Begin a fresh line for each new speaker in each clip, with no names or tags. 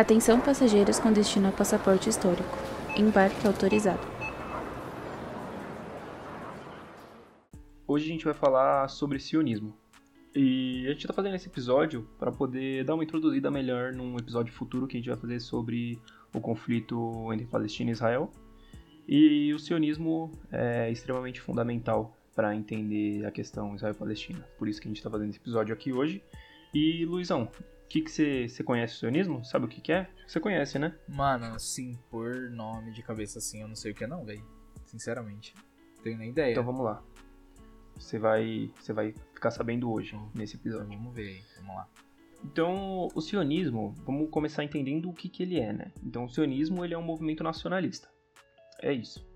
Atenção passageiros com destino a passaporte histórico. Embarque autorizado.
Hoje a gente vai falar sobre sionismo. E a gente está fazendo esse episódio para poder dar uma introduzida melhor num episódio futuro que a gente vai fazer sobre o conflito entre Palestina e Israel. E o sionismo é extremamente fundamental para entender a questão Israel-Palestina. Por isso que a gente está fazendo esse episódio aqui hoje. E Luizão, o que você que conhece o sionismo? Sabe o que, que é? Você conhece, né?
Mano, assim, por nome de cabeça assim, eu não sei o que é não, velho. Sinceramente. Não tenho nem ideia.
Então vamos lá. Você vai, você vai ficar sabendo hoje, nesse episódio.
Vamos ver aí, vamos lá.
Então, o sionismo, vamos começar entendendo o que, que ele é, né? Então, o sionismo ele é um movimento nacionalista. É isso.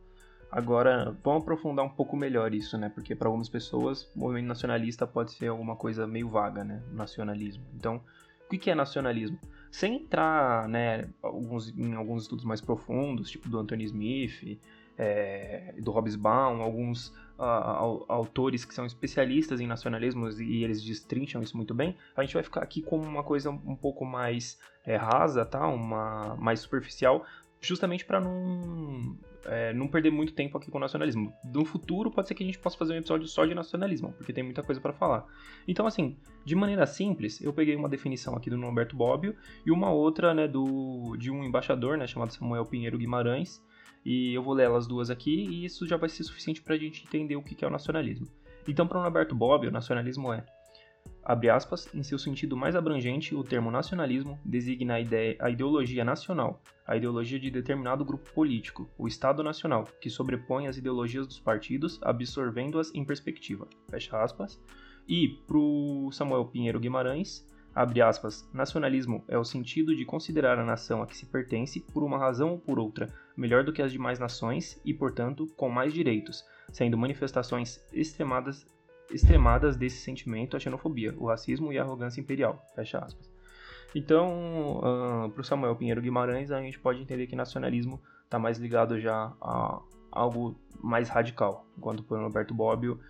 Agora, vamos aprofundar um pouco melhor isso, né? Porque para algumas pessoas, movimento nacionalista pode ser alguma coisa meio vaga, né? Nacionalismo. Então, o que é nacionalismo? Sem entrar, né, alguns, em alguns estudos mais profundos, tipo do Anthony Smith, é, do Hobsbawm, alguns uh, autores que são especialistas em nacionalismos e eles destrincham isso muito bem, a gente vai ficar aqui com uma coisa um pouco mais é, rasa, tá? Uma mais superficial, justamente para não é, não perder muito tempo aqui com o nacionalismo. No futuro, pode ser que a gente possa fazer um episódio só de nacionalismo, porque tem muita coisa para falar. Então, assim, de maneira simples, eu peguei uma definição aqui do Norberto Bobbio e uma outra, né, do, de um embaixador, né, chamado Samuel Pinheiro Guimarães, e eu vou ler elas duas aqui e isso já vai ser suficiente para a gente entender o que é o nacionalismo. Então, para o Norberto Bobbio, o nacionalismo é Abre aspas, em seu sentido mais abrangente, o termo nacionalismo designa a, ideia, a ideologia nacional, a ideologia de determinado grupo político, o Estado Nacional, que sobrepõe as ideologias dos partidos, absorvendo-as em perspectiva. Fecha aspas. E, para o Samuel Pinheiro Guimarães, abre aspas, nacionalismo é o sentido de considerar a nação a que se pertence, por uma razão ou por outra, melhor do que as demais nações e, portanto, com mais direitos, sendo manifestações extremadas extremadas desse sentimento, a xenofobia, o racismo e a arrogância imperial. Fecha aspas. Então, uh, para o Samuel Pinheiro Guimarães, a gente pode entender que nacionalismo está mais ligado já a algo mais radical, enquanto para o Roberto Bobbio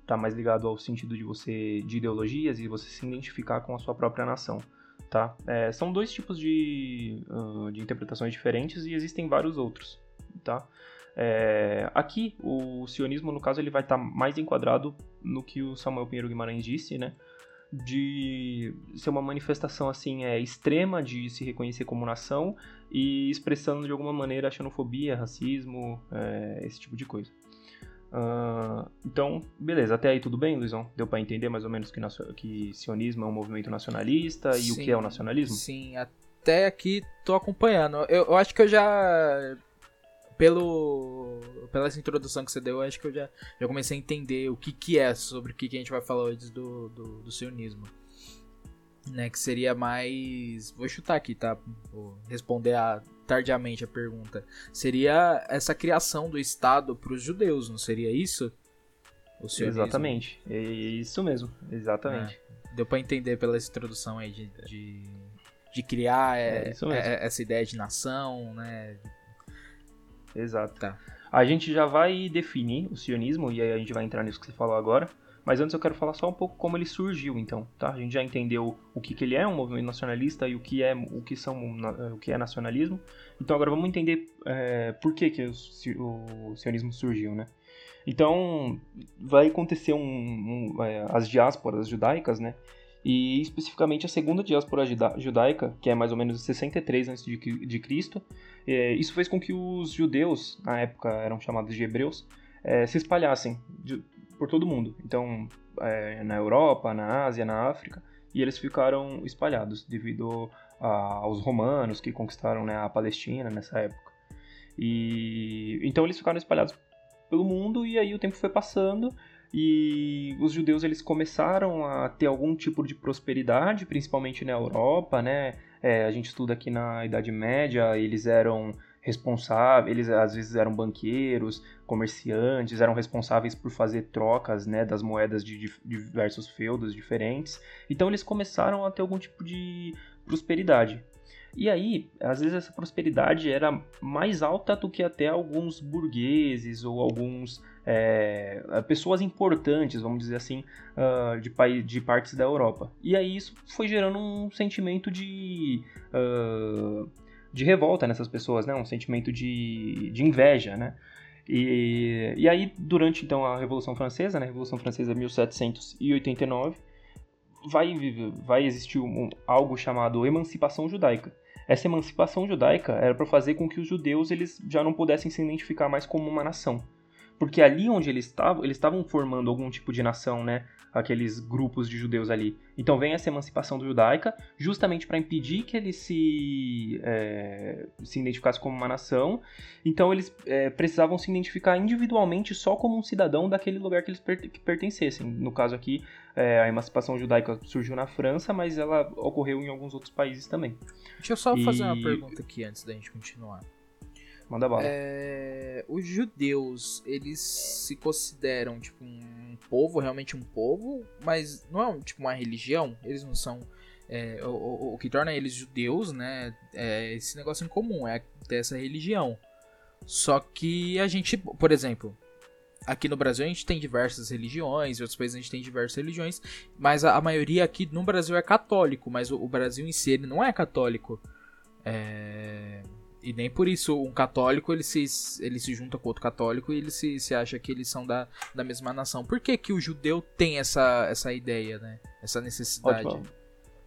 está mais ligado ao sentido de você de ideologias e você se identificar com a sua própria nação. Tá? É, são dois tipos de, uh, de interpretações diferentes e existem vários outros. Tá? É, aqui, o sionismo, no caso, ele vai estar tá mais enquadrado no que o Samuel Pinheiro Guimarães disse, né? De ser uma manifestação assim é, extrema de se reconhecer como nação e expressando de alguma maneira xenofobia, racismo, é, esse tipo de coisa. Uh, então, beleza, até aí tudo bem, Luizão? Deu para entender mais ou menos que, que sionismo é um movimento nacionalista e sim, o que é o nacionalismo?
Sim, até aqui tô acompanhando. Eu, eu acho que eu já pelo pela essa introdução que você deu, acho que eu já, já comecei a entender o que, que é sobre o que, que a gente vai falar hoje do, do, do sionismo. Né, que seria mais. Vou chutar aqui, tá? Vou responder a, tardiamente a pergunta. Seria essa criação do Estado para os judeus, não seria isso?
Exatamente. É isso mesmo. Exatamente.
É, deu para entender pela introdução aí de, de, de criar é, é, é essa ideia de nação, né?
Exato. Tá. A gente já vai definir o sionismo, e aí a gente vai entrar nisso que você falou agora. Mas antes eu quero falar só um pouco como ele surgiu, então, tá? A gente já entendeu o que, que ele é, um movimento nacionalista, e o que é, o que são, o que é nacionalismo. Então agora vamos entender é, por que, que o, o, sionismo surgiu, né? Então vai acontecer um, um é, as diásporas judaicas, né? E especificamente a segunda diáspora judaica, que é mais ou menos 63 a.C., é, isso fez com que os judeus, na época eram chamados de hebreus, é, se espalhassem por todo o mundo. Então, é, na Europa, na Ásia, na África, e eles ficaram espalhados devido aos romanos que conquistaram né, a Palestina nessa época. E então eles ficaram espalhados pelo mundo e aí o tempo foi passando e os judeus eles começaram a ter algum tipo de prosperidade, principalmente na Europa, né? É, a gente estuda aqui na Idade Média, eles eram responsáveis, eles às vezes eram banqueiros, comerciantes, eram responsáveis por fazer trocas, né, das moedas de, diversos feudos diferentes. Então eles começaram a ter algum tipo de prosperidade. E aí, às vezes essa prosperidade era mais alta do que até alguns burgueses ou alguns é, pessoas importantes, vamos dizer assim, uh, de, de partes da Europa. E aí isso foi gerando um sentimento de, uh, de revolta nessas pessoas, né? um sentimento de, de inveja. Né? E, e aí, durante então a Revolução Francesa, né? Revolução Francesa 1789, vai, vai existir um, algo chamado emancipação judaica. Essa emancipação judaica era para fazer com que os judeus eles já não pudessem se identificar mais como uma nação. Porque ali onde eles estavam, eles estavam formando algum tipo de nação, né? Aqueles grupos de judeus ali. Então vem essa emancipação judaica, justamente para impedir que eles se, é, se identificassem como uma nação. Então eles é, precisavam se identificar individualmente só como um cidadão daquele lugar que eles per que pertencessem. No caso aqui, é, a emancipação judaica surgiu na França, mas ela ocorreu em alguns outros países também.
Deixa eu só e... fazer uma pergunta aqui antes da gente continuar.
Manda bala.
É, os judeus, eles se consideram, tipo, um povo, realmente um povo, mas não é, tipo, uma religião? Eles não são... É, o, o, o, que torna eles judeus, né, é esse negócio em comum, é ter essa religião. Só que a gente, por exemplo, aqui no Brasil a gente tem diversas religiões, em outros países a gente tem diversas religiões, mas a, a maioria aqui no Brasil é católico, mas o, o Brasil em si ele não é católico. É... E nem por isso um católico ele se, ele se junta com outro católico e ele se, se acha que eles são da, da mesma nação. Por que, que o judeu tem essa, essa ideia, né? Essa necessidade?
Ótima,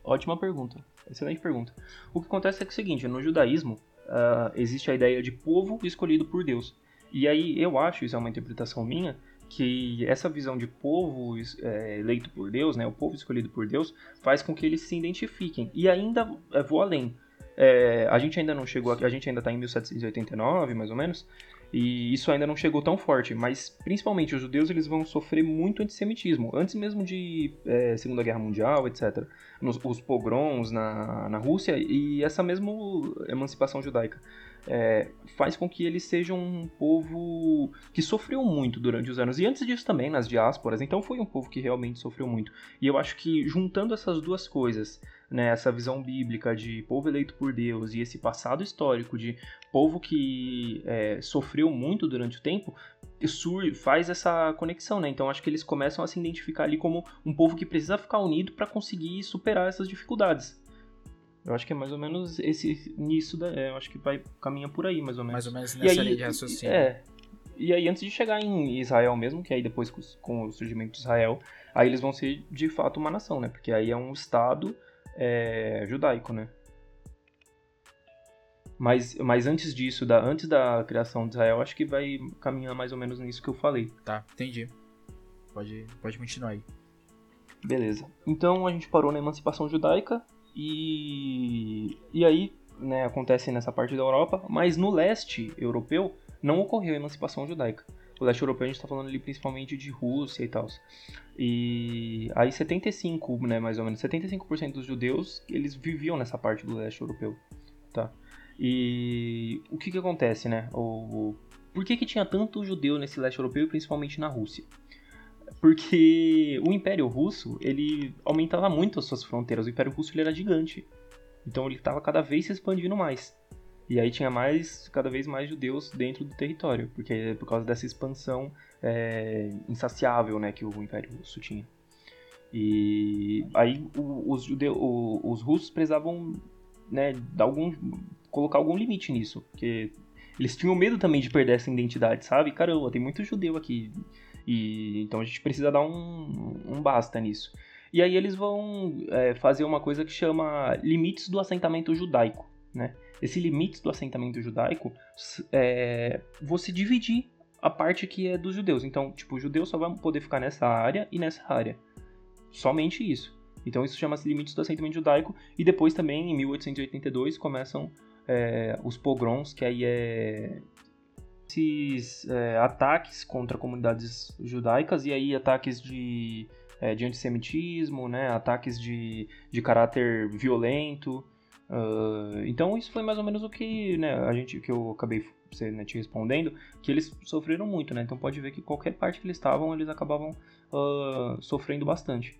ótima pergunta. Excelente pergunta. O que acontece é, que é o seguinte, no judaísmo uh, existe a ideia de povo escolhido por Deus. E aí eu acho, isso é uma interpretação minha, que essa visão de povo é, eleito por Deus, né, o povo escolhido por Deus, faz com que eles se identifiquem. E ainda é, vou além. É, a gente ainda não chegou aqui, a gente ainda está em 1789, mais ou menos, e isso ainda não chegou tão forte, mas principalmente os judeus eles vão sofrer muito antissemitismo, antes mesmo de é, Segunda Guerra Mundial, etc. Nos, os pogroms na, na Rússia e essa mesma emancipação judaica. É, faz com que eles sejam um povo que sofreu muito durante os anos. E antes disso também, nas diásporas. Então foi um povo que realmente sofreu muito. E eu acho que juntando essas duas coisas, né, essa visão bíblica de povo eleito por Deus e esse passado histórico de povo que é, sofreu muito durante o tempo, faz essa conexão, né? Então acho que eles começam a se identificar ali como um povo que precisa ficar unido para conseguir superar essas dificuldades. Eu acho que é mais ou menos esse nisso, da, é, eu acho que vai caminha por aí, mais ou menos.
Mais ou menos nessa aí, linha de raciocínio.
É. E aí antes de chegar em Israel mesmo, que aí depois com o surgimento de Israel, aí eles vão ser de fato uma nação, né? Porque aí é um estado é, judaico, né? Mas, mas antes disso, da, antes da criação de Israel, acho que vai caminhar mais ou menos nisso que eu falei.
Tá, entendi. Pode, pode continuar aí.
Beleza. Então a gente parou na emancipação judaica e, e aí né, acontece nessa parte da Europa, mas no leste europeu não ocorreu a emancipação judaica o leste europeu a gente está falando ali principalmente de Rússia e tal. E aí 75, né, mais ou menos, 75% dos judeus, eles viviam nessa parte do leste europeu, tá? E o que que acontece, né? O, por que que tinha tanto judeu nesse leste europeu, principalmente na Rússia? Porque o Império Russo, ele aumentava muito as suas fronteiras. O Império Russo ele era gigante. Então ele estava cada vez se expandindo mais. E aí tinha mais, cada vez mais judeus dentro do território, porque é por causa dessa expansão é, insaciável né, que o Império Russo tinha. E aí os, judeus, os russos precisavam né, dar algum, colocar algum limite nisso, porque eles tinham medo também de perder essa identidade, sabe? Caramba, tem muito judeu aqui, e então a gente precisa dar um, um basta nisso. E aí eles vão é, fazer uma coisa que chama limites do assentamento judaico, né? Esse limite do assentamento judaico, é, você dividir a parte que é dos judeus. Então, tipo, o judeu só vai poder ficar nessa área e nessa área. Somente isso. Então, isso chama-se limites do assentamento judaico. E depois também, em 1882, começam é, os pogroms, que aí é esses é, ataques contra comunidades judaicas e aí ataques de, é, de antissemitismo, né, ataques de, de caráter violento. Uh, então isso foi mais ou menos o que né, a gente que eu acabei você, né, te respondendo, que eles sofreram muito, né? Então pode ver que qualquer parte que eles estavam, eles acabavam uh, sofrendo bastante.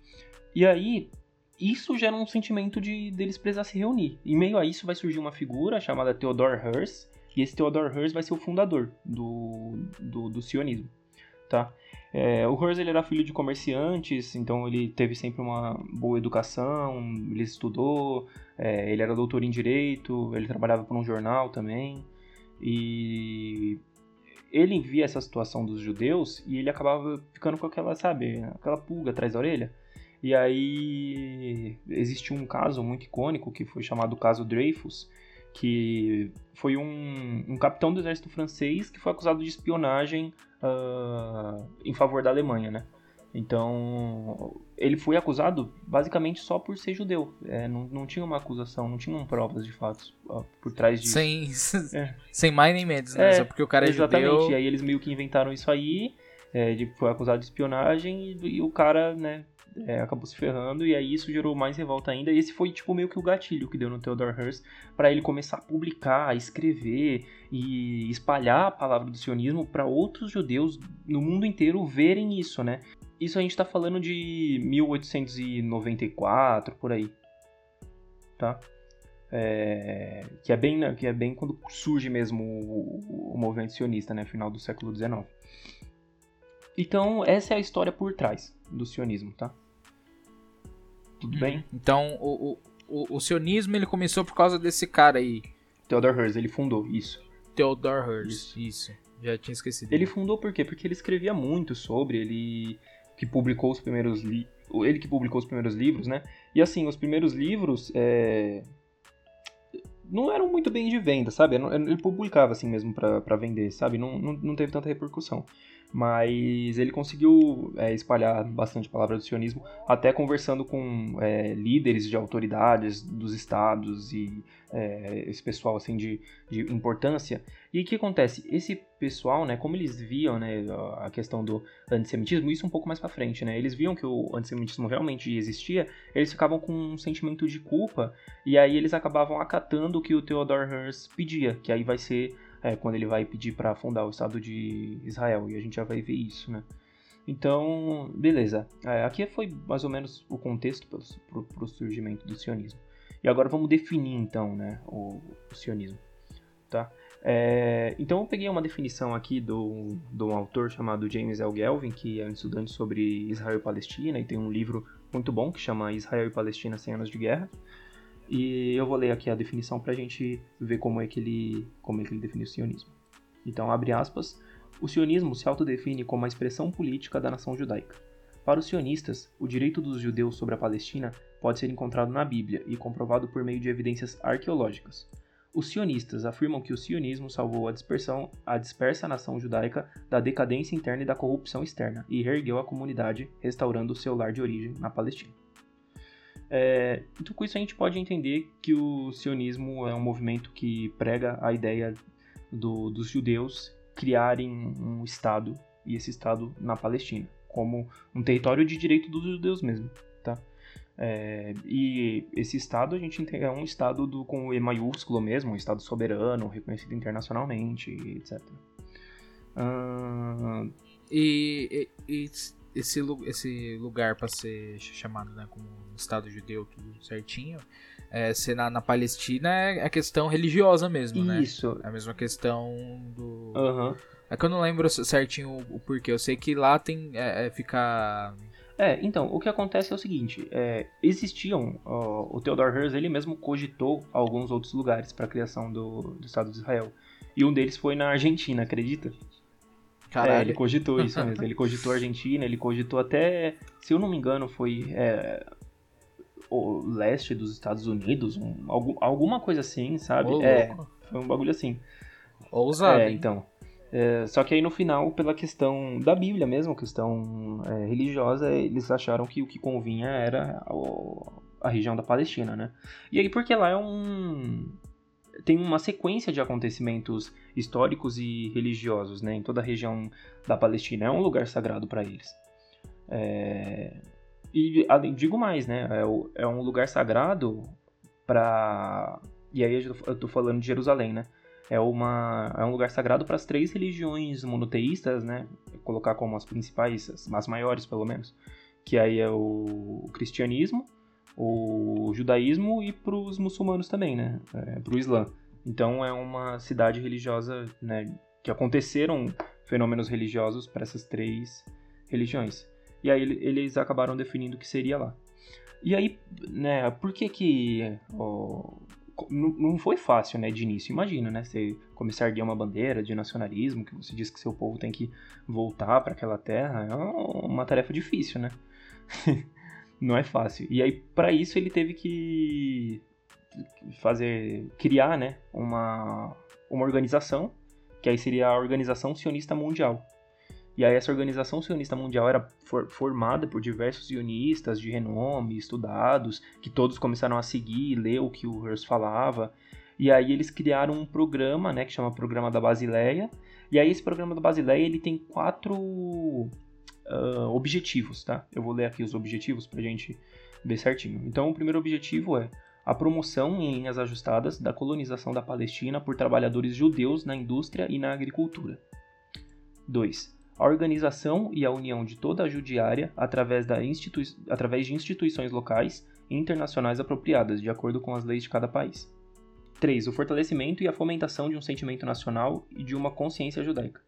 E aí isso gera um sentimento de deles precisar se reunir. E meio a isso vai surgir uma figura chamada Theodore Herzl, e esse Theodore Herzl vai ser o fundador do, do, do sionismo. Tá? É, o Hearst ele era filho de comerciantes, então ele teve sempre uma boa educação, ele estudou, é, ele era doutor em direito, ele trabalhava para um jornal também, e ele via essa situação dos judeus e ele acabava ficando com aquela, sabe, aquela pulga atrás da orelha. E aí existe um caso muito icônico que foi chamado caso Dreyfus, que foi um, um capitão do exército francês que foi acusado de espionagem uh, em favor da Alemanha, né? Então, ele foi acusado basicamente só por ser judeu. É, não, não tinha uma acusação, não tinham provas de fatos uh, por trás disso.
Sem, é. sem mais nem menos, né? É, só porque o cara é
exatamente.
judeu.
E aí eles meio que inventaram isso aí, é, de, foi acusado de espionagem e, e o cara, né, é, acabou se ferrando, e aí isso gerou mais revolta ainda. E esse foi, tipo, meio que o gatilho que deu no Theodore Hearst para ele começar a publicar, escrever e espalhar a palavra do sionismo para outros judeus no mundo inteiro verem isso, né? Isso a gente tá falando de 1894, por aí. Tá? É, que, é bem, que é bem quando surge mesmo o, o movimento sionista, né? Final do século XIX. Então, essa é a história por trás do sionismo, tá? Tudo bem?
Então, o, o, o, o, sionismo ele começou por causa desse cara aí.
Theodor Herzl, ele fundou isso.
Theodor Herzl, isso. isso. Já tinha esquecido.
Ele fundou por quê? Porque ele escrevia muito sobre, ele que publicou os primeiros li ele que publicou os primeiros livros, né? E assim, os primeiros livros é... não eram muito bem de venda, sabe? Ele publicava assim mesmo para vender, sabe? Não, não, não teve tanta repercussão mas ele conseguiu é, espalhar bastante a palavra do sionismo, até conversando com é, líderes de autoridades dos estados e é, esse pessoal assim de, de importância. E o que acontece? Esse pessoal, né, como eles viam né, a questão do antissemitismo, isso um pouco mais para frente, né, eles viam que o antissemitismo realmente existia, eles ficavam com um sentimento de culpa e aí eles acabavam acatando o que o Theodor Herzl pedia, que aí vai ser é, quando ele vai pedir para fundar o Estado de Israel, e a gente já vai ver isso, né? Então, beleza. É, aqui foi mais ou menos o contexto para o surgimento do sionismo. E agora vamos definir, então, né, o, o sionismo, tá? É, então eu peguei uma definição aqui do, de um autor chamado James L. Gelvin, que é um estudante sobre Israel e Palestina, e tem um livro muito bom que chama Israel e Palestina 100 anos de guerra. E eu vou ler aqui a definição para a gente ver como é que ele, como é que ele define o sionismo. Então, abre aspas, o sionismo se autodefine como a expressão política da nação judaica. Para os sionistas, o direito dos judeus sobre a Palestina pode ser encontrado na Bíblia e comprovado por meio de evidências arqueológicas. Os sionistas afirmam que o sionismo salvou a dispersão, a dispersa nação judaica da decadência interna e da corrupção externa e reergueu a comunidade, restaurando o seu lar de origem na Palestina. É, então, com isso, a gente pode entender que o sionismo é um movimento que prega a ideia do, dos judeus criarem um Estado, e esse Estado na Palestina, como um território de direito dos judeus mesmo. Tá? É, e esse Estado a gente é um Estado do, com E maiúsculo mesmo, um Estado soberano, reconhecido internacionalmente, etc.
Uh... E, e, e esse, esse lugar para ser chamado né, como Estado judeu, tudo certinho, é, ser na, na Palestina é a questão religiosa mesmo,
Isso.
né?
Isso.
É a mesma questão do.
Uhum.
É que eu não lembro certinho o, o porquê. Eu sei que lá tem. É, é, fica.
É, então, o que acontece é o seguinte: é, existiam. Ó, o Theodor Herzl ele mesmo cogitou alguns outros lugares para a criação do, do Estado de Israel. E um deles foi na Argentina, acredita? Caralho. É, ele cogitou isso mesmo. ele cogitou a Argentina, ele cogitou até, se eu não me engano, foi é, o leste dos Estados Unidos, um, algum, alguma coisa assim, sabe?
Ô,
é, foi um bagulho assim.
Ousado.
É, então. É, só que aí no final, pela questão da Bíblia mesmo, questão é, religiosa, eles acharam que o que convinha era a, a região da Palestina, né? E aí porque lá é um tem uma sequência de acontecimentos históricos e religiosos né, em toda a região da Palestina. É um lugar sagrado para eles. É... E digo mais, né? É, é um lugar sagrado para. E aí eu estou falando de Jerusalém, né? É, uma, é um lugar sagrado para as três religiões monoteístas, né? Vou colocar como as principais, as maiores pelo menos. Que aí é o cristianismo, o judaísmo e para os muçulmanos também, né? É, para o Islã. Então é uma cidade religiosa, né? Que aconteceram fenômenos religiosos para essas três religiões. E aí eles acabaram definindo o que seria lá. E aí, né, por que que ó, não foi fácil, né, de início. Imagina, né, você começar a erguer uma bandeira de nacionalismo, que você diz que seu povo tem que voltar para aquela terra, é uma tarefa difícil, né? não é fácil. E aí, para isso, ele teve que fazer, criar, né, uma, uma organização, que aí seria a Organização Sionista Mundial. E aí essa Organização Sionista Mundial era for, formada por diversos sionistas de renome, estudados, que todos começaram a seguir, ler o que o Hearst falava. E aí eles criaram um programa, né, que chama Programa da Basileia. E aí esse Programa da Basileia, ele tem quatro uh, objetivos, tá? Eu vou ler aqui os objetivos pra gente ver certinho. Então o primeiro objetivo é a promoção em linhas ajustadas da colonização da Palestina por trabalhadores judeus na indústria e na agricultura. 2 a organização e a união de toda a judiária através, da institui através de instituições locais e internacionais apropriadas, de acordo com as leis de cada país. 3. O fortalecimento e a fomentação de um sentimento nacional e de uma consciência judaica.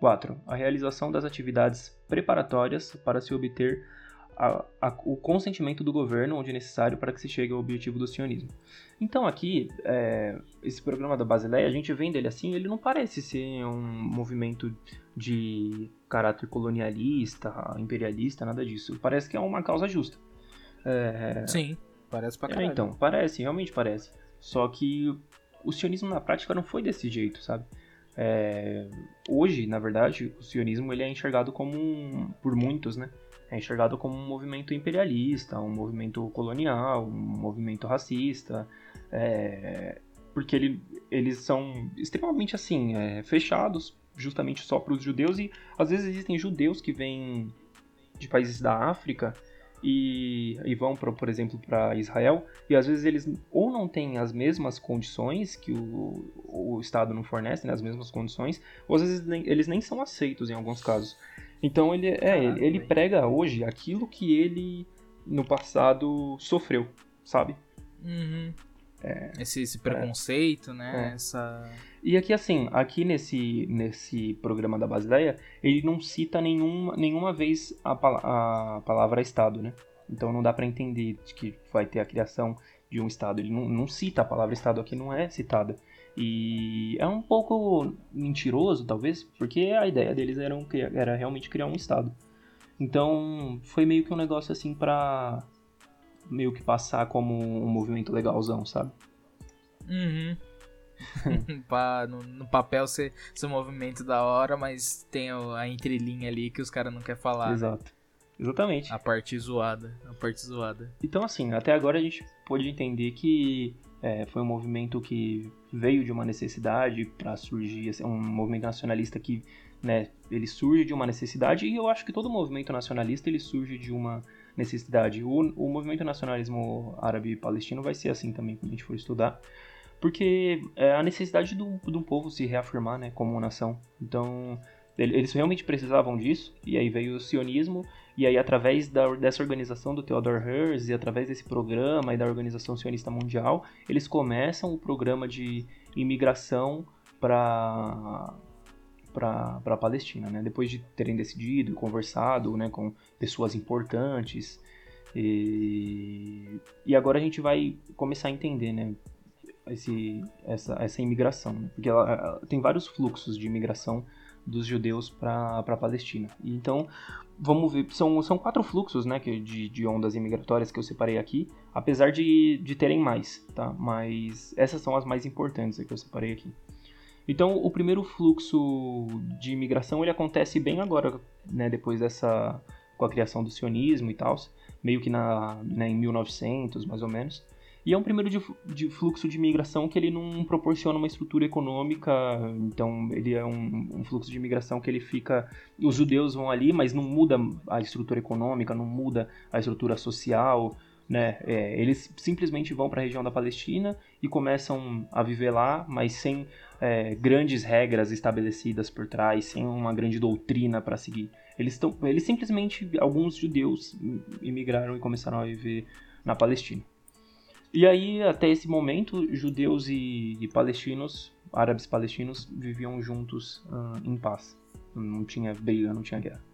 4. A realização das atividades preparatórias para se obter a, a, o consentimento do governo onde necessário para que se chegue ao objetivo do sionismo. Então aqui, é, esse programa da Basileia, a gente vendo ele assim, ele não parece ser um movimento de caráter colonialista, imperialista, nada disso. Parece que é uma causa justa.
É... Sim, parece pra é, caralho.
É, então, parece, realmente parece. Só que o sionismo na prática não foi desse jeito, sabe? É... Hoje, na verdade, o sionismo ele é enxergado como um, por muitos, né? é enxergado como um movimento imperialista, um movimento colonial, um movimento racista, é, porque ele, eles são extremamente assim é, fechados, justamente só para os judeus e às vezes existem judeus que vêm de países da África e, e vão, pra, por exemplo, para Israel e às vezes eles ou não têm as mesmas condições que o, o Estado não fornece, né, as mesmas condições, ou às vezes nem, eles nem são aceitos em alguns casos. Então ele é, ele, ele prega hoje aquilo que ele no passado sofreu, sabe?
Uhum. É, esse, esse, preconceito, é, né? É. Essa...
E aqui, assim, aqui nesse, nesse programa da Basileia, ele não cita nenhuma, nenhuma vez a, a palavra Estado, né? Então não dá para entender que vai ter a criação de um Estado. Ele não, não cita a palavra Estado aqui, não é citada. E é um pouco mentiroso, talvez, porque a ideia deles era, um, era realmente criar um estado. Então, foi meio que um negócio assim pra meio que passar como um movimento legalzão, sabe?
Uhum. no, no, papel ser, ser um movimento da hora, mas tem a entrelinha ali que os caras não querem falar. Né?
Exato. Né? Exatamente.
A parte zoada. A parte zoada.
Então, assim, até agora a gente pôde entender que é, foi um movimento que veio de uma necessidade para surgir, assim, um movimento nacionalista que, né, ele surge de uma necessidade e eu acho que todo movimento nacionalista ele surge de uma necessidade. O, o movimento nacionalismo árabe palestino vai ser assim também quando a gente for estudar, porque é a necessidade do, do povo se reafirmar, né, como uma nação. Então, eles realmente precisavam disso, e aí veio o sionismo, e aí através da, dessa organização do Theodore Herzl, e através desse programa e da Organização Sionista Mundial, eles começam o programa de imigração para para a Palestina, né? Depois de terem decidido e conversado, né, com pessoas importantes e, e agora a gente vai começar a entender, né, esse, essa, essa imigração, né? porque ela, ela, tem vários fluxos de imigração dos judeus para a Palestina. E então, vamos ver, são, são quatro fluxos né, que, de, de ondas imigratórias que eu separei aqui, apesar de, de terem mais, tá? Mas essas são as mais importantes que eu separei aqui. Então, o primeiro fluxo de imigração ele acontece bem agora, né, depois dessa com a criação do sionismo e tal, meio que na, né, em 1900, mais ou menos. E é um primeiro de, de, fluxo de imigração que ele não proporciona uma estrutura econômica, então ele é um, um, fluxo de imigração que ele fica. Os judeus vão ali, mas não muda a estrutura econômica, não muda a estrutura social. Né? É, eles simplesmente vão para a região da Palestina e começam a viver lá, mas sem é, grandes regras estabelecidas por trás, sem uma grande doutrina para seguir. Eles, tão, eles simplesmente, alguns judeus imigraram e começaram a viver na Palestina. E aí, até esse momento, judeus e, e palestinos, árabes palestinos, viviam juntos em paz. Não tinha briga, não tinha guerra.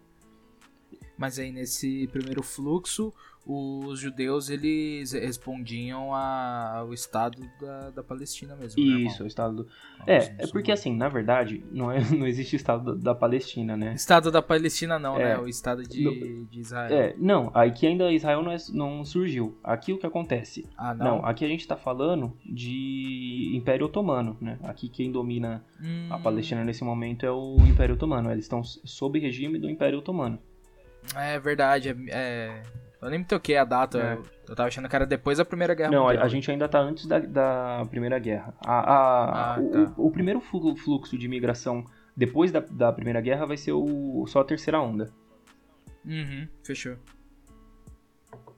Mas aí nesse primeiro fluxo, os judeus eles respondiam a- ao Estado da, da Palestina mesmo. né,
Isso, o
irmão?
Estado do... É, é porque assim, na verdade, não, é, não existe Estado da, da Palestina, né?
Estado da Palestina não,
É.
né? O Estado de, de Israel.
É, não, aqui ainda Israel não, é- não surgiu. Aqui o que acontece?
Ah,
Não,
não?
aqui a gente tá falando de Império Otomano, né? Aqui quem domina
Hum,
a Palestina nesse momento é o Império Otomano. Eles estão sob regime do Império Otomano.
É verdade. É, é- Eu nem me toquei a data.
É.
Eu, eu tava achando que era depois da Primeira Guerra
Não, a,
Mundial.
a gente ainda tá antes da, da Primeira Guerra. A, a-
Ah,
o,
tá.
o- o primeiro flu- fluxo de imigração depois da, da Primeira Guerra vai ser o, só a terceira onda.
Uhum, fechou.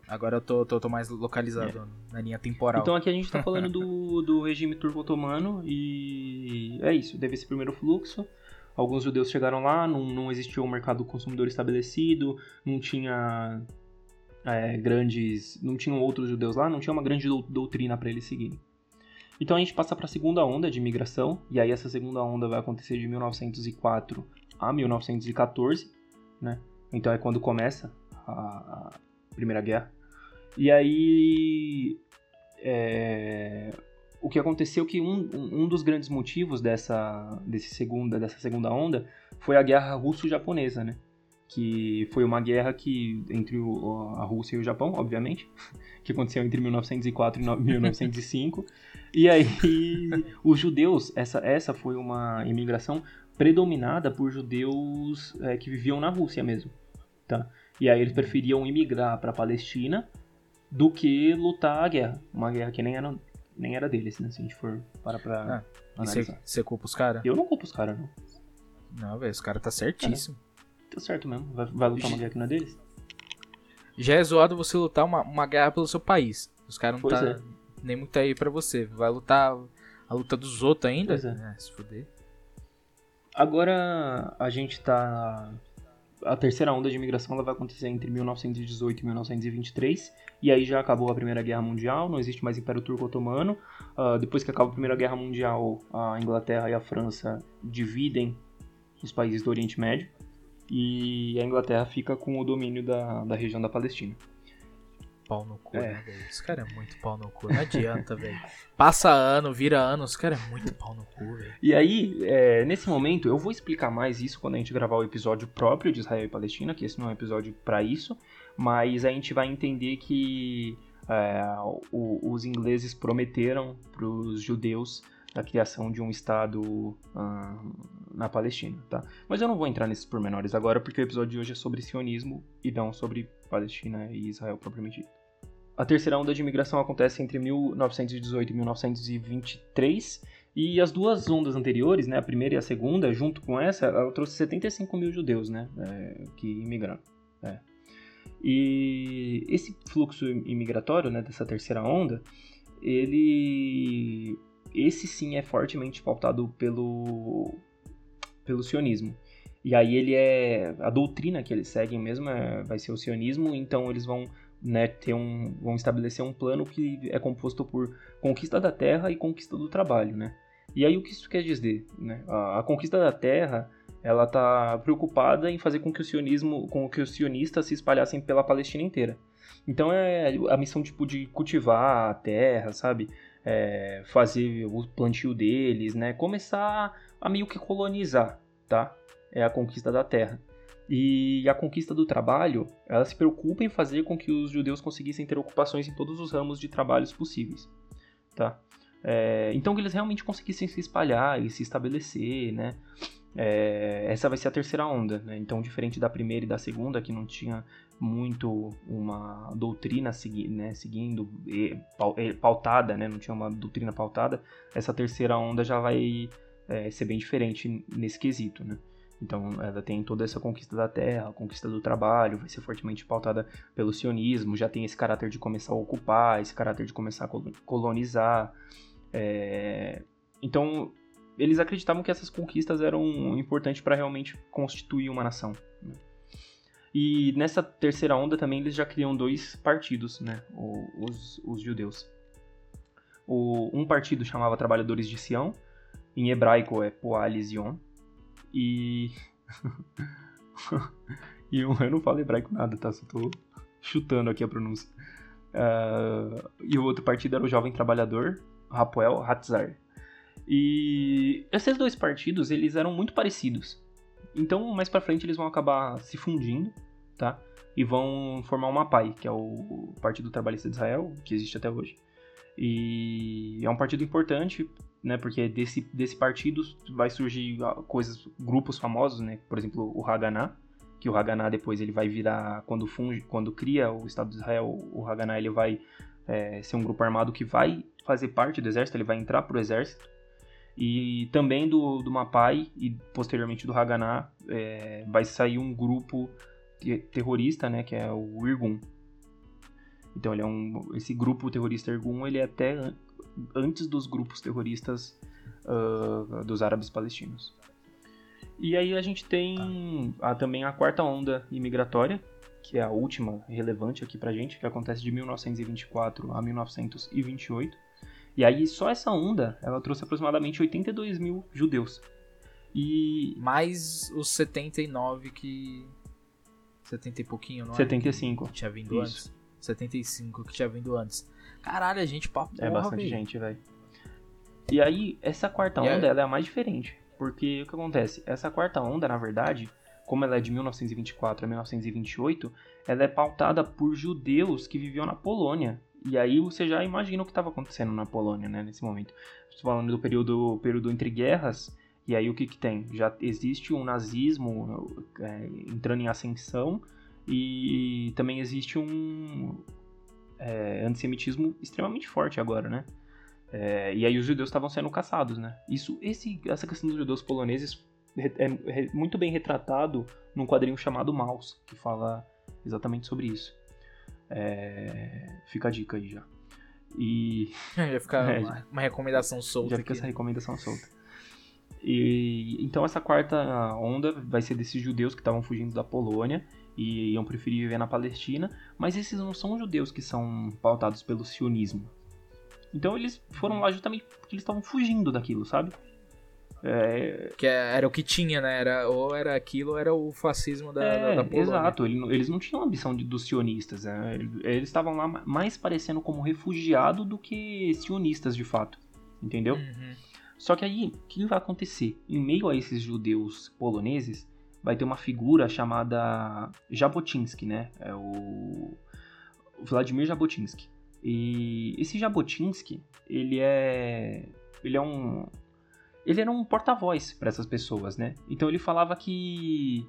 Agora eu tô, tô, tô mais localizado na linha temporal.
Então aqui a gente tá falando do, do regime turco-otomano e é isso, teve esse primeiro fluxo. Alguns judeus chegaram lá, não, não existia um mercado consumidor estabelecido, não tinha é, grandes. não tinham outros judeus lá, não tinha uma grande dou- doutrina para eles seguirem. Então a gente passa para a segunda onda de imigração, e aí essa segunda onda vai acontecer de 1904 a 1914, né? Então é quando começa a Primeira Guerra. E aí é, o que aconteceu que um, um dos grandes motivos dessa, desse segunda, dessa segunda onda foi a guerra russo-japonesa, né? Que foi uma guerra que entre o- a Rússia e o Japão, obviamente, que aconteceu entre 1904 e no- 1905. e aí os judeus, essa, essa foi uma imigração predominada por judeus é, que viviam na Rússia mesmo, tá? E aí eles preferiam imigrar para a Palestina do que lutar a guerra, uma guerra que nem era nem era deles, né? Se a gente for para pra
E você culpa os caras?
Eu não culpo os caras, não.
Não, velho, os caras tá certíssimo.
Tá certo mesmo. Vai, vai lutar uma guerra que não é deles?
Já é zoado você lutar uma, uma guerra pelo seu país. Os caras não
Pois
tá
é.
nem muito aí pra você. Vai lutar a luta dos outros ainda?
Pois é.
se fuder.
Agora a gente tá. A terceira onda de imigração ela vai acontecer entre 1918 e 1923. E aí já acabou a Primeira Guerra Mundial, não existe mais Império Turco Otomano. Ah, depois que acaba a Primeira Guerra Mundial, a Inglaterra e a França dividem os países do Oriente Médio. E a Inglaterra fica com o domínio da, da região da Palestina.
Pau no cu,
É.
né, velho? Os caras é muito pau no cu. Não adianta, velho. Passa ano, vira ano, os caras é muito pau no cu, velho.
E aí, é, nesse momento, eu vou explicar mais isso quando a gente gravar o episódio próprio de Israel e Palestina, que esse não é um episódio para isso, mas a gente vai entender que é, o- os ingleses prometeram para os judeus a criação de um Estado ah, na Palestina, tá? Mas eu não vou entrar nesses pormenores agora, porque o episódio de hoje é sobre sionismo e não sobre Palestina e Israel propriamente dito. A terceira onda de imigração acontece entre 1918 e 1923, e as duas ondas anteriores, né, a primeira e a segunda, junto com essa, ela trouxe 75 mil judeus, né, é, que imigraram. é. E esse fluxo imigratório, né, dessa terceira onda, ele, esse sim é fortemente pautado pelo, pelo sionismo. E aí ele é, a doutrina que eles seguem mesmo é, vai ser o sionismo, então eles vão né, ter um, vão estabelecer um plano que é composto por conquista da terra e conquista do trabalho, né? E aí o que isso quer dizer? Né? A, a conquista da terra, ela tá preocupada em fazer com que o sionismo, com que os sionistas se espalhassem pela Palestina inteira. Então é a missão tipo de cultivar a terra, sabe? É, fazer o plantio deles, né? Começar a meio que colonizar, tá? É a conquista da terra. E a conquista do trabalho, ela se preocupa em fazer com que os judeus conseguissem ter ocupações em todos os ramos de trabalhos possíveis, tá? É, então que eles realmente conseguissem se espalhar e se estabelecer, né? É, essa vai ser a terceira onda, né? Então, diferente da primeira e da segunda, que não tinha muito uma doutrina segui né, seguindo, pau- pautada, né? Não tinha uma doutrina pautada, essa terceira onda já vai é, ser bem diferente nesse quesito, né? Então, ela tem toda essa conquista da terra, conquista do trabalho, vai ser fortemente pautada pelo sionismo, já tem esse caráter de começar a ocupar, esse caráter de começar a colo- colonizar. É, Então, eles acreditavam que essas conquistas eram importantes para realmente constituir uma nação. né? E nessa terceira onda também eles já criam dois partidos, né? o- Os, os judeus. O, um partido chamava Trabalhadores de Sião, em hebraico é Poal Zion, e e eu, eu não falo hebraico nada, tá? Só tô chutando aqui a pronúncia. Uh, e o outro partido era o Jovem Trabalhador, Rapoel Hatzar. E esses dois partidos, eles eram muito parecidos. Então, mais para frente eles vão acabar se fundindo, tá? E vão formar uma PAI, que é o Partido Trabalhista de Israel, que existe até hoje. E é um partido importante, né? Porque desse, desse partido vai surgir coisas, grupos famosos, né? Por exemplo, o Haganah, que o Haganah depois ele vai virar, quando funge, quando cria o Estado de Israel, o Haganah ele vai é, ser um grupo armado que vai fazer parte do exército, ele vai entrar pro exército. E também do, do Mapai e posteriormente do Haganah é, vai sair um grupo terrorista, né, que é o Irgun. Então ele é um, esse grupo terrorista Irgun ele é até antes dos grupos terroristas uh, dos árabes palestinos. E aí a gente tem a, também a quarta onda imigratória, que é a última relevante aqui pra gente, que acontece de 1924 a 1928. E aí só essa onda, ela trouxe aproximadamente 82 mil judeus.
E... Mais os 79 que... 70 e pouquinho, não
75.
é? Que tinha vindo Isso. antes. 75 que tinha vindo antes. Caralho, a gente papo.
É bastante véio. gente, velho. E aí, essa quarta onda, ela é a mais diferente. Porque o que acontece? Essa quarta onda, na verdade, como ela é de 1924 a 1928, ela é pautada por judeus que viviam na Polônia. E aí você já imagina o que estava acontecendo na Polônia, né, nesse momento. Estou falando do período, período entre guerras, e aí o que, que tem? Já existe um nazismo é, entrando em ascensão, e também existe um é, antissemitismo extremamente forte agora, né? É, e aí os judeus estavam sendo caçados, né? Isso, esse, essa questão dos judeus poloneses é, é muito bem retratado num quadrinho chamado Maus, que fala exatamente sobre isso. É, fica a dica aí já. E.
Já fica é, uma, uma, recomendação solta.
Já fica aqui. essa recomendação solta. E, então essa quarta onda vai ser desses judeus que estavam fugindo da Polônia e iam preferir viver na Palestina, mas esses não são judeus que são pautados pelo sionismo. Então eles foram lá justamente porque eles estavam fugindo daquilo, sabe?
É... Que é, era o que tinha, né? Era, ou era aquilo ou era o fascismo da, é, da, da Polônia.
Exato, eles não tinham a ambição de, dos sionistas. Né? Eles estavam lá mais parecendo como refugiado do que sionistas de fato. Entendeu? Uhum. Só que aí, o que vai acontecer? Em meio a esses judeus poloneses, vai ter uma figura chamada Jabotinsky, né? É o Vladimir Jabotinsky. E esse Jabotinsky, ele é ele é um ele era um porta-voz para essas pessoas, né? Então ele falava que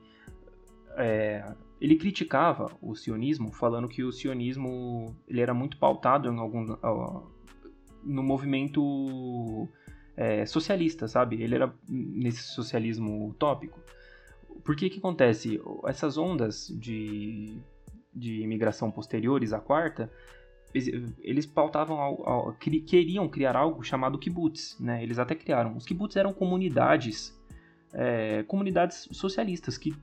é, ele criticava o sionismo, falando que o sionismo ele era muito pautado em algum no movimento é, socialista, sabe? Ele era nesse socialismo utópico. Por que que acontece? Essas ondas de, de imigração posteriores à quarta, eles pautavam, queriam criar algo chamado kibbutz, né? Eles até criaram. Os kibbutz eram comunidades, é, comunidades socialistas que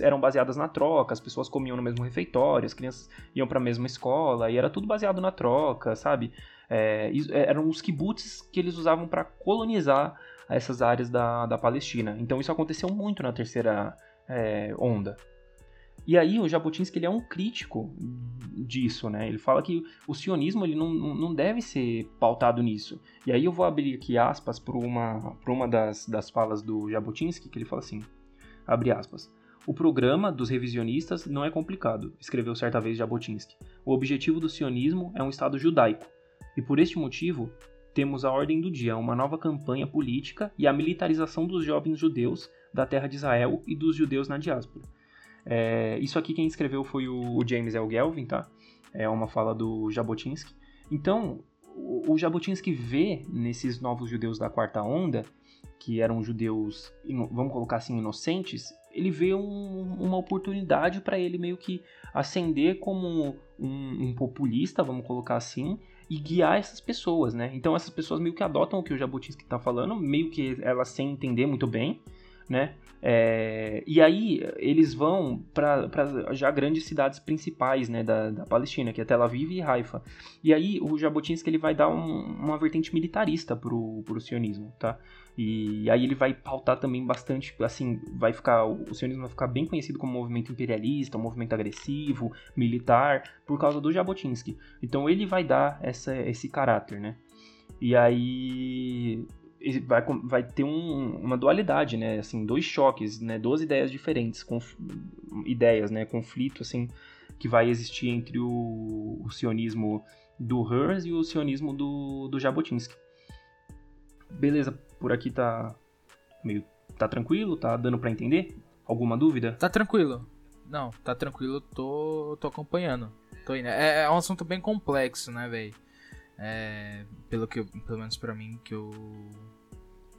eram baseadas na troca, as pessoas comiam no mesmo refeitório, as crianças iam para a mesma escola e era tudo baseado na troca, sabe? É, é eram os kibbutz que eles usavam para colonizar essas áreas da, da Palestina. Então isso aconteceu muito na terceira é, onda. E aí o Jabotinsky ele é um crítico disso, né? Ele fala que o sionismo ele não, não deve ser pautado nisso. E aí eu vou abrir aqui aspas para uma, por uma das, das falas do Jabotinsky, que ele fala assim, abre aspas, o programa dos revisionistas não é complicado, escreveu certa vez Jabotinsky. O objetivo do sionismo é um Estado judaico. E por este motivo, temos a ordem do dia, uma nova campanha política e a militarização dos jovens judeus da terra de Israel e dos judeus na diáspora. É, isso aqui quem escreveu foi o, James L. Gelvin, tá? É uma fala do Jabotinsky. Então, o, o Jabotinsky vê nesses novos judeus da quarta onda, que eram judeus, vamos colocar assim, inocentes, ele vê um, uma oportunidade para ele meio que ascender como um, um, populista, vamos colocar assim, e guiar essas pessoas, né? Então essas pessoas meio que adotam o que o Jabotinsky está falando, meio que elas sem entender muito bem, né? É, e aí eles vão para já grandes cidades principais né, da, da, Palestina, que é Tel Aviv e Haifa. E aí o Jabotinsky ele vai dar um, uma vertente militarista pro, pro sionismo, tá? E aí ele vai pautar também bastante, assim, vai ficar o sionismo vai ficar bem conhecido como movimento imperialista, um movimento agressivo, militar, por causa do Jabotinsky. Então ele vai dar essa, esse caráter, né? E aí vai, vai ter um, uma dualidade, né? Assim, dois choques, né? Duas ideias diferentes, conf, ideias, né? Conflito, assim, que vai existir entre o, o sionismo do Hearst e o sionismo do, do Jabotinsky. Beleza, por aqui tá meio tá tranquilo, tá dando para entender? Alguma dúvida?
Tá tranquilo. Não, tá tranquilo, tô tô acompanhando. Tô indo. É, é um assunto bem complexo, né, velho? É, pelo que pelo menos para mim que eu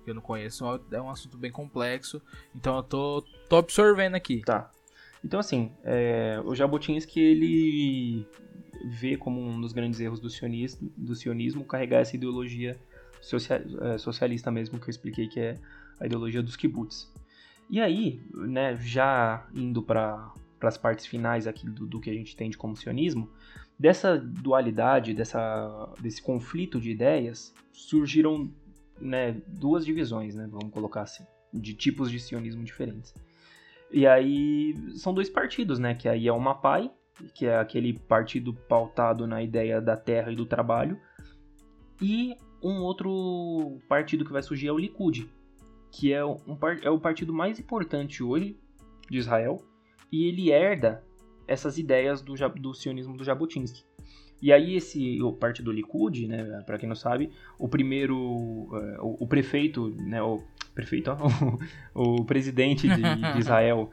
que eu não conheço, é um assunto bem complexo. Então eu tô, tô absorvendo aqui.
Tá. Então assim, é, o Jabotinsky ele vê como um dos grandes erros do sionismo, do sionismo carregar essa ideologia social, é, socialista mesmo que eu expliquei que é a ideologia dos kibbutz. E aí, né, já indo para as partes finais aqui do, do que a gente entende como sionismo, Dessa dualidade, dessa, desse conflito de ideias, surgiram né, duas divisões, né, vamos colocar assim, de tipos de sionismo diferentes. E aí são dois partidos, né, que aí é o Mapai, que é aquele partido pautado na ideia da terra e do trabalho, e um outro partido que vai surgir é o Likud, que é, um, é o partido mais importante hoje de Israel, e ele herda essas ideias do, do sionismo do Jabotinsky. E aí esse o parte do Likud, né, para quem não sabe, o primeiro uh, o, o, prefeito, né, o prefeito, o, o presidente de, de Israel,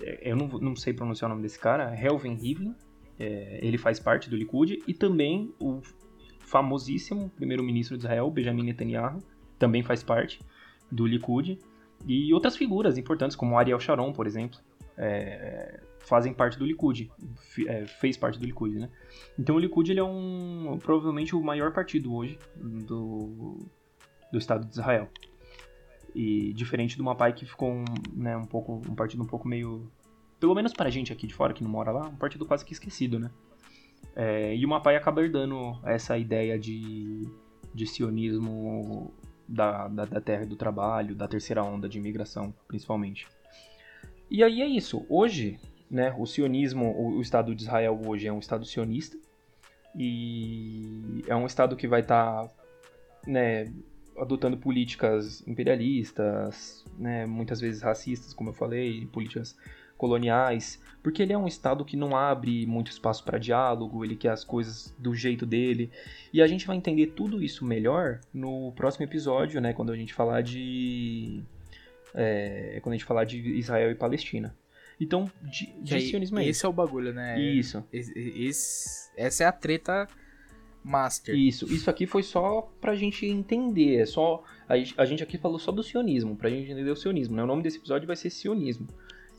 é, eu não, não, sei pronunciar o nome desse cara, Helven Rivlin, é, ele faz parte do Likud e também o famosíssimo primeiro-ministro de Israel, Benjamin Netanyahu, também faz parte do Likud e outras figuras importantes como Ariel Sharon, por exemplo, é, fazem parte do Likud, é, fez parte do Likud, né? Então o Likud ele é um provavelmente o maior partido hoje do, do Estado de Israel. E diferente do Mapai que ficou um, né, um pouco um partido um pouco meio pelo menos pra gente aqui de fora que não mora lá, um partido quase que esquecido, né? É, e o Mapai acaba herdando essa ideia de, de sionismo da, da, da terra e do trabalho, da terceira onda de imigração, principalmente. E aí é isso. Hoje, né, o sionismo, o, o Estado de Israel hoje é um Estado sionista e é um Estado que vai estar tá, né, adotando políticas imperialistas, né, muitas vezes racistas, como eu falei, políticas coloniais, porque ele é um estado que não abre muito espaço para diálogo, ele quer as coisas do jeito dele. E a gente vai entender tudo isso melhor no próximo episódio, né, quando a gente falar de é, quando a gente falar de Israel e Palestina. Então,
aí, sionismo é Esse é o bagulho, né?
Isso.
Esse, esse, essa é a treta master.
Isso. Isso aqui foi só pra gente entender. É só a, a gente aqui falou só do sionismo, pra gente entender o sionismo. Né? O nome desse episódio vai ser sionismo.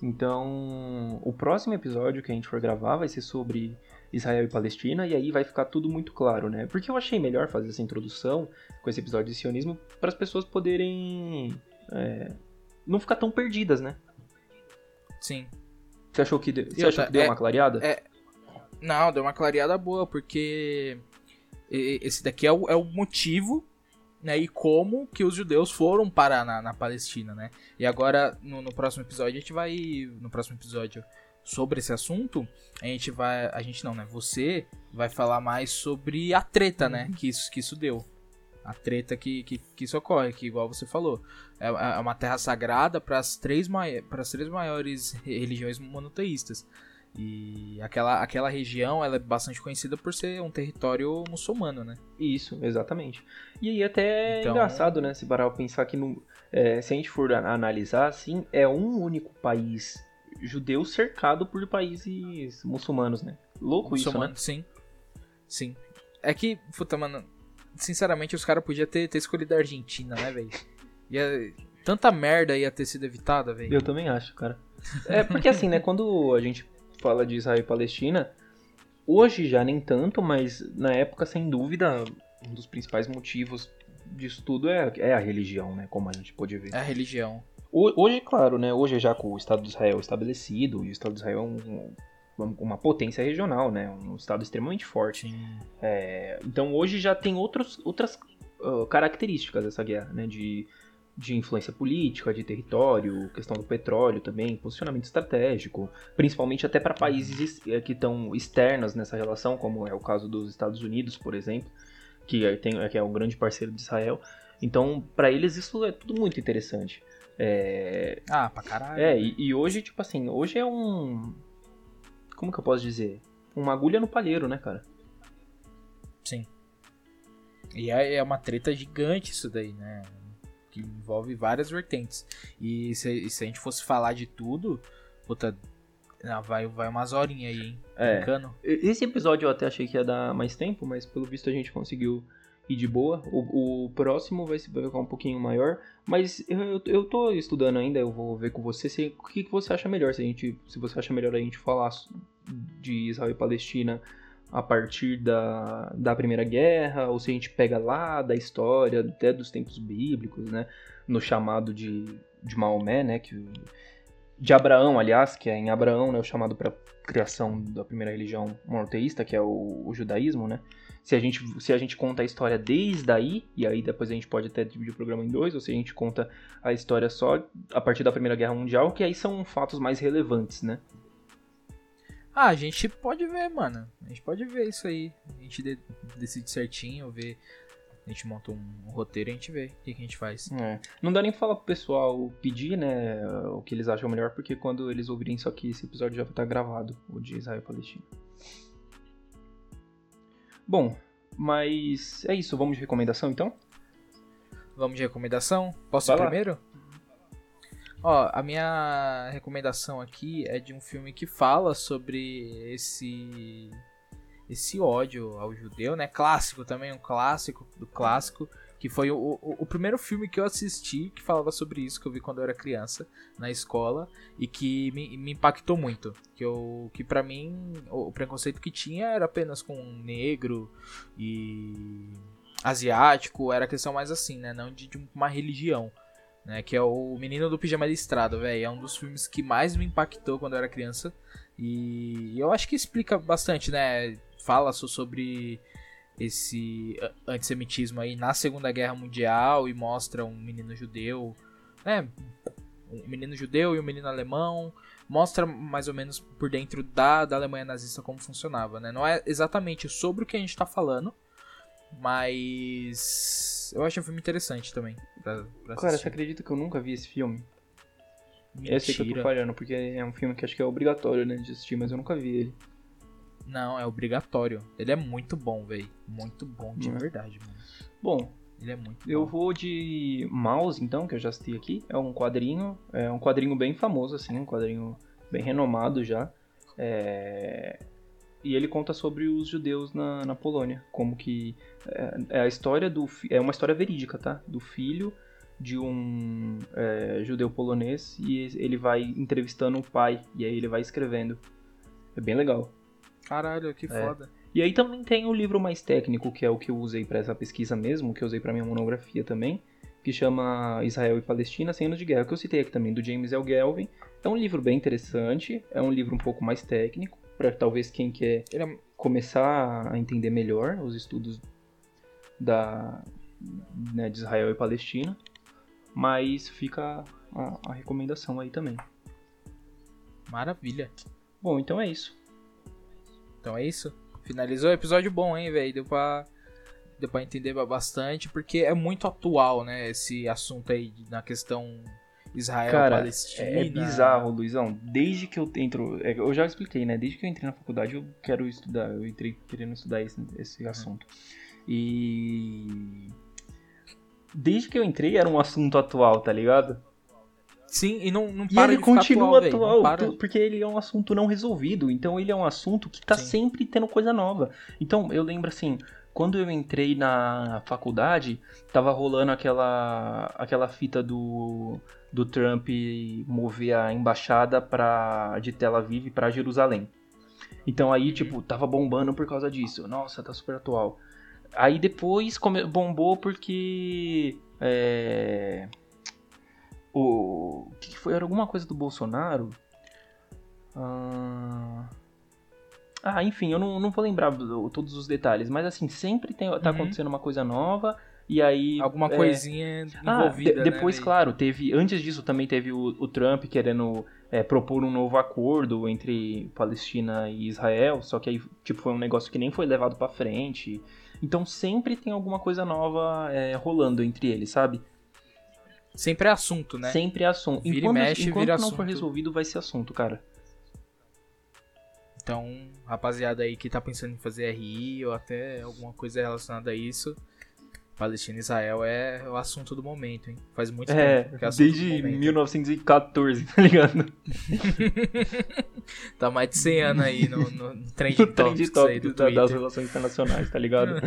Então, o próximo episódio que a gente for gravar vai ser sobre Israel e Palestina, e aí vai ficar tudo muito claro, né? Porque eu achei melhor fazer essa introdução com esse episódio de sionismo para as pessoas poderem é, não ficar tão perdidas, né?
Sim.
Você achou que, deu, você achou que deu é, uma clareada?
É, não, deu uma clareada boa, porque esse daqui é o, é o motivo né, e como que os judeus foram parar na, na Palestina, né? E agora, no, no, próximo episódio, a gente vai... No próximo episódio sobre esse assunto, a gente vai... A gente não, né? Você vai falar mais sobre a treta, né? Que isso, que isso deu a treta que, que, que isso ocorre, que igual você falou, é, é uma terra sagrada para as três, três maiores religiões monoteístas. E aquela, aquela região ela é bastante conhecida por ser um território muçulmano, né?
Isso, exatamente. E aí até é então... é engraçado, né? Se parar pensar que no, é, se a gente for analisar, assim, é um único país judeu cercado por países muçulmanos, né? Louco Muçulmano,
isso, né? Sim. Sim. É que, puta, mano, sinceramente, os caras podiam ter, ter escolhido a Argentina, né, velho? Ia... Tanta merda ia ter sido evitada, velho.
Eu também acho, cara. É porque assim, né, quando a gente fala de Israel e Palestina, hoje já nem tanto, mas na época, sem dúvida, um dos principais motivos disso tudo é, é a religião, né, como a gente pode ver.
É a religião.
Hoje, claro, né? Hoje já com o Estado de Israel estabelecido, e o Estado de Israel é um, uma potência regional, né? Um Estado extremamente forte. É, então hoje já tem outros, outras uh, características dessa guerra, né? De, de influência política, de território, questão do petróleo também, posicionamento estratégico, principalmente até para países eh, que estão externos nessa relação, como é o caso dos Estados Unidos, por exemplo, que, tem, que é um grande parceiro de Israel. Então, para eles isso é tudo muito interessante. É...
Ah, pra caralho.
É, e, e, hoje, tipo assim, hoje é um. Como que eu posso dizer? Uma agulha no palheiro, né, cara?
Sim. E é, é uma treta gigante isso daí, né? Que envolve várias vertentes. E se, se a gente fosse falar de tudo, puta, não, vai, vai umas horinhas aí, hein?
É. Brincando. Esse episódio eu até achei que ia dar mais tempo, mas pelo visto a gente conseguiu ir de boa. O, o próximo vai, ficar um pouquinho maior, mas eu, eu tô estudando ainda, eu vou ver com você se, o que, que você acha melhor, se, a gente, se você acha melhor a gente falar de Israel e Palestina a partir da, da Primeira Guerra, ou se a gente pega lá da história, até dos tempos bíblicos, né? No chamado de, de Maomé, né? Que, de Abraão, aliás, que é em Abraão, né? O chamado para criação da primeira religião monoteísta, que é o, o judaísmo, né? Se a gente, se a gente conta a história desde aí, e aí depois a gente pode até dividir o programa em dois, ou se a gente conta a história só a partir da Primeira Guerra Mundial, que aí são fatos mais relevantes, né?
Ah, a gente pode ver, mano. A gente pode ver isso aí. A gente de decide certinho, ver. A gente monta um, roteiro e a gente vê o que, que a gente faz.
É. Não dá nem falar pro pessoal pedir, né, o que eles acham melhor, porque quando eles ouvirem isso aqui, esse episódio já vai estar gravado, o de Israel e Palestina. Bom, mas é isso. Vamos de recomendação então?
Vamos de recomendação? Posso ir primeiro? Ó, a minha recomendação aqui é de um filme que fala sobre esse esse ódio ao judeu, né? Clássico também, um clássico do clássico, que foi o, o, o, primeiro filme que eu assisti que falava sobre isso, que eu vi quando eu era criança, na escola, e que me, me impactou muito. Que, eu, que para mim, o, preconceito que tinha era apenas com negro e asiático, era questão mais assim, né? Não de, de uma religião. Né, que é o Menino do Pijama Listrado, velho. É um dos filmes que mais me impactou quando eu era criança. E eu acho que explica bastante, né? Fala sobre esse antissemitismo aí na Segunda Guerra Mundial e mostra um menino judeu, né? Um menino judeu e um menino alemão. Mostra mais ou menos por dentro da, da Alemanha nazista como funcionava, né? Não é exatamente sobre o que a gente tá falando, mas eu acho um filme interessante também. Pra,
pra Cara, você acredita que eu nunca vi esse filme? Mentira. Eu sei que eu tô falhando, porque é um filme que acho que é obrigatório, né, de assistir, mas eu nunca vi ele.
Não, é obrigatório. Ele é muito bom, velho. Muito bom, de é. verdade, mano.
Bom, ele é muito Eu bom. vou de Mouse, então, que eu já assisti aqui. É um quadrinho, é um quadrinho bem famoso, assim, um quadrinho bem renomado já. É... E ele conta sobre os judeus na, na Polônia. Como que. É, é a história do. É uma história verídica, tá? Do filho de um é, judeu polonês e ele vai entrevistando o pai. E aí ele vai escrevendo. É bem legal.
Caralho, que é. foda.
E aí também tem o livro mais técnico, que é o que eu usei para essa pesquisa mesmo, que eu usei para minha monografia também, que chama Israel e Palestina, 100 anos de guerra, que eu citei aqui também, do James L. Gelvin. É um livro bem interessante, é um livro um pouco mais técnico, para talvez quem quer é... começar a entender melhor os estudos da, né, de Israel e Palestina. Mas fica a, a recomendação aí também.
Maravilha.
Bom, então é isso.
Então é isso. Finalizou o episódio bom, hein, velho? Deu pra, deu pra entender bastante, porque é muito atual, né? Esse assunto aí na questão Israel-Palestina.
É, é bizarro, Luizão. Desde que eu entro. É, eu já expliquei, né? Desde que eu entrei na faculdade, eu quero estudar. Eu entrei querendo estudar esse, esse uhum. assunto. E. Desde que eu entrei era um assunto atual, tá ligado?
Sim, e não, não para
e ele continua atual, atual porque ele é um assunto não resolvido. Então ele é um assunto que tá Sim. sempre tendo coisa nova. Então eu lembro assim, quando eu entrei na faculdade, tava rolando aquela aquela fita do do Trump mover a embaixada para de Tel Aviv para Jerusalém. Então aí, tipo, tava bombando por causa disso. Nossa, tá super atual. Aí depois bombou porque é, O, que, que foi? Era alguma coisa do Bolsonaro? Ah, ah enfim, eu não, não vou lembrar do- todos os detalhes, mas assim, sempre tem, tá
Uhum.
acontecendo uma coisa nova e aí.
Alguma
é,
coisinha
Ah,
envolvida,
de-
né,
depois,
ali.
claro, teve. Antes disso também teve o, o Trump querendo é, propor um novo acordo entre Palestina e Israel, só que aí tipo, foi um negócio que nem foi levado pra frente. Então sempre tem alguma coisa nova é, rolando entre eles, sabe?
Sempre é assunto, né?
Sempre é assunto.
Vira e
enquanto
mexe,
enquanto
vira
não for
assunto.
resolvido, vai ser assunto, cara.
Então, rapaziada aí que tá pensando em fazer RI ou até alguma coisa relacionada a isso, Palestina e Israel é o assunto do momento, hein? Faz muito
É,
tempo que é
desde
momento.
1914, tá ligado?
Tá mais de 100 anos aí no, no, no trend
No
topics
trend
aí do
da- das relações internacionais, tá ligado?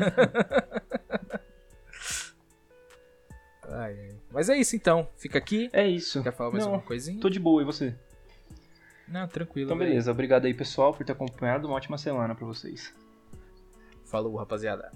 Ai, ai. Mas é isso então, fica aqui.
É isso.
Quer falar mais
Não,
alguma coisinha?
Tô de boa, e você?
Não, tranquilo.
Então, beleza. Obrigado aí, pessoal, por ter acompanhado. Uma ótima semana pra vocês.
Falou, rapaziada.